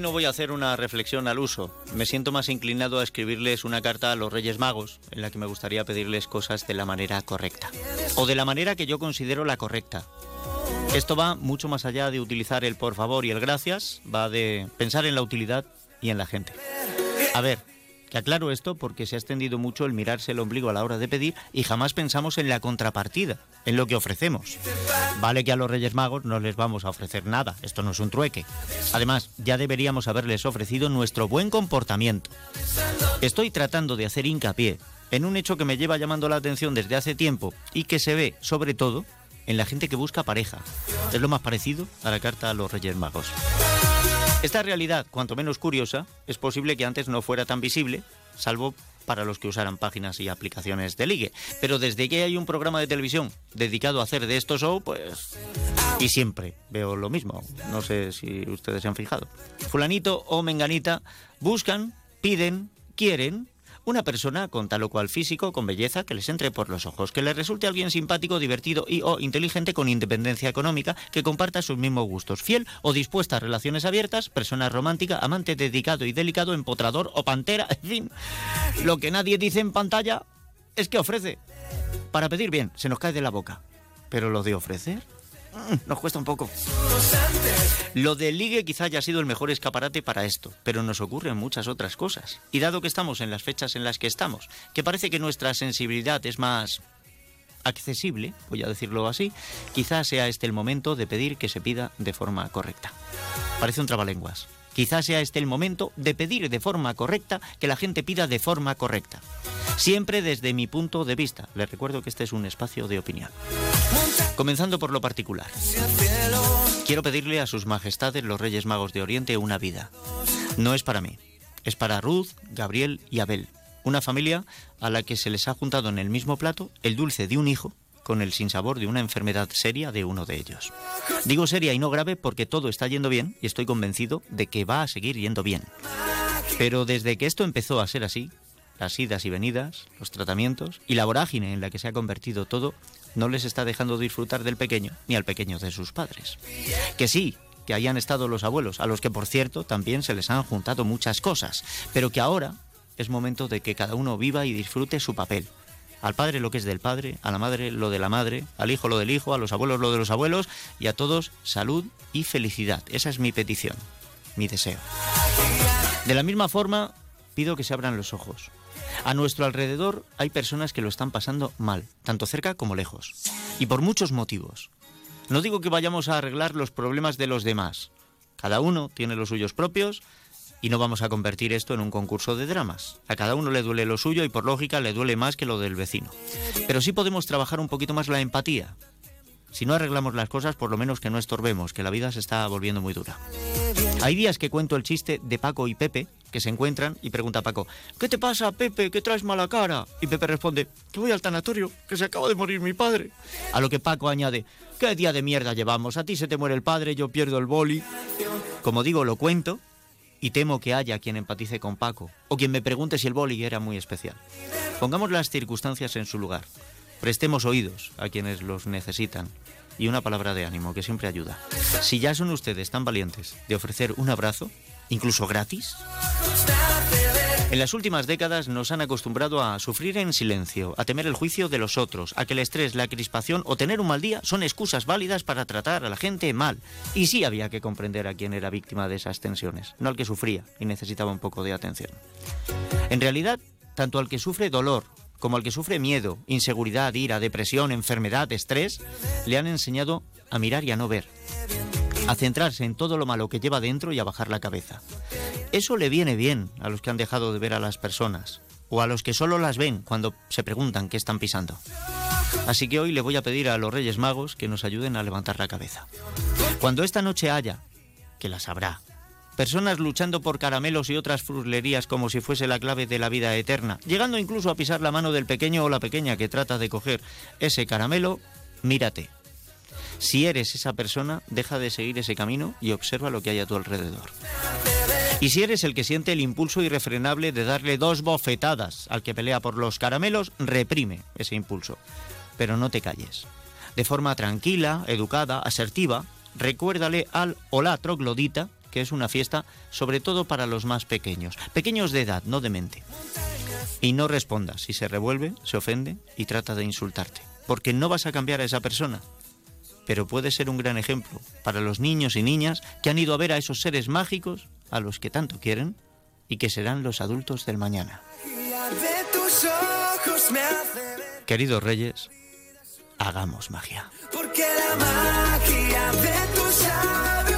no voy a hacer una reflexión al uso. Me siento más inclinado a escribirles una carta a los Reyes Magos, en la que me gustaría pedirles cosas de la manera correcta. O de la manera que yo considero la correcta. Esto va mucho más allá de utilizar el por favor y el gracias, va de pensar en la utilidad y en la gente. A ver, que aclaro esto porque se ha extendido mucho el mirarse el ombligo a la hora de pedir y jamás pensamos en la contrapartida, en lo que ofrecemos. Vale que a los Reyes Magos no les vamos a ofrecer nada, esto no es un trueque. Además, ya deberíamos haberles ofrecido nuestro buen comportamiento. Estoy tratando de hacer hincapié en un hecho que me lleva llamando la atención desde hace tiempo y que se ve, sobre todo, en la gente que busca pareja. Es lo más parecido a la carta a los Reyes Magos. Esta realidad, cuanto menos curiosa, es posible que antes no fuera tan visible, salvo para los que usaran páginas y aplicaciones de ligue. Pero desde que hay un programa de televisión dedicado a hacer de estos show, pues... Y siempre veo lo mismo. No sé si ustedes se han fijado. Fulanito o menganita buscan, piden, quieren una persona con tal o cual físico, con belleza, que les entre por los ojos, que les resulte alguien simpático, divertido y o inteligente con independencia económica, que comparta sus mismos gustos, fiel o dispuesta a relaciones abiertas, persona romántica, amante dedicado y delicado, empotrador o pantera, en fin. Lo que nadie dice en pantalla es que ofrece. Para pedir bien, se nos cae de la boca. Pero lo de ofrecer nos cuesta un poco. Lo del ligue quizá haya sido el mejor escaparate para esto, pero nos ocurren muchas otras cosas. Y dado que estamos en las fechas en las que estamos, que parece que nuestra sensibilidad es más accesible, voy a decirlo así, quizá sea este el momento de pedir que se pida de forma correcta. Parece un trabalenguas. Quizá sea este el momento de pedir de forma correcta que la gente pida de forma correcta. Siempre desde mi punto de vista. Les recuerdo que este es un espacio de opinión. Comenzando por lo particular. Quiero pedirle a sus majestades los Reyes Magos de Oriente una vida. No es para mí, es para Ruth, Gabriel y Abel, una familia a la que se les ha juntado en el mismo plato el dulce de un hijo con el sinsabor de una enfermedad seria de uno de ellos. Digo seria y no grave porque todo está yendo bien y estoy convencido de que va a seguir yendo bien. Pero desde que esto empezó a ser así, las idas y venidas, los tratamientos y la vorágine en la que se ha convertido todo, no les está dejando disfrutar del pequeño ni al pequeño de sus padres. Que sí, que hayan estado los abuelos, a los que por cierto también se les han juntado muchas cosas, pero que ahora es momento de que cada uno viva y disfrute su papel. Al padre lo que es del padre, a la madre lo de la madre, al hijo lo del hijo, a los abuelos lo de los abuelos y a todos salud y felicidad. Esa es mi petición, mi deseo. De la misma forma, pido que se abran los ojos, a nuestro alrededor hay personas que lo están pasando mal, tanto cerca como lejos, y por muchos motivos. No digo que vayamos a arreglar los problemas de los demás. Cada uno tiene los suyos propios y no vamos a convertir esto en un concurso de dramas. A cada uno le duele lo suyo y por lógica le duele más que lo del vecino. Pero sí podemos trabajar un poquito más la empatía. Si no arreglamos las cosas, por lo menos que no estorbemos, que la vida se está volviendo muy dura. Hay días que cuento el chiste de Paco y Pepe, que se encuentran y pregunta a Paco, ¿qué te pasa, Pepe? ¿Qué traes mala cara? Y Pepe responde, que voy al tanatorio, que se acaba de morir mi padre. A lo que Paco añade, ¿qué día de mierda llevamos? A ti se te muere el padre, yo pierdo el boli. Como digo, lo cuento y temo que haya quien empatice con Paco o quien me pregunte si el boli era muy especial. Pongamos las circunstancias en su lugar. Prestemos oídos a quienes los necesitan y una palabra de ánimo que siempre ayuda. Si ya son ustedes tan valientes de ofrecer un abrazo, incluso gratis, en las últimas décadas nos han acostumbrado a sufrir en silencio, a temer el juicio de los otros, a que el estrés, la crispación o tener un mal día son excusas válidas para tratar a la gente mal. Y sí había que comprender a quien era víctima de esas tensiones, no al que sufría y necesitaba un poco de atención. En realidad, tanto al que sufre dolor como al que sufre miedo, inseguridad, ira, depresión, enfermedad, estrés, le han enseñado a mirar y a no ver, a centrarse en todo lo malo que lleva dentro y a bajar la cabeza. Eso le viene bien a los que han dejado de ver a las personas, o a los que solo las ven cuando se preguntan qué están pisando. Así que hoy le voy a pedir a los Reyes Magos que nos ayuden a levantar la cabeza. Cuando esta noche haya, que las habrá, personas luchando por caramelos y otras fruslerías como si fuese la clave de la vida eterna, llegando incluso a pisar la mano del pequeño o la pequeña que trata de coger ese caramelo, mírate. Si eres esa persona, deja de seguir ese camino y observa lo que hay a tu alrededor. Y si eres el que siente el impulso irrefrenable de darle dos bofetadas al que pelea por los caramelos, reprime ese impulso. Pero no te calles. De forma tranquila, educada, asertiva, recuérdale al o la troglodita que es una fiesta sobre todo para los más pequeños, pequeños de edad, no de mente. Y no respondas, si se revuelve, se ofende y trata de insultarte, porque no vas a cambiar a esa persona pero puede ser un gran ejemplo para los niños y niñas que han ido a ver a esos seres mágicos a los que tanto quieren y que serán los adultos del mañana. Queridos reyes, hagamos magia. Porque la magia de tus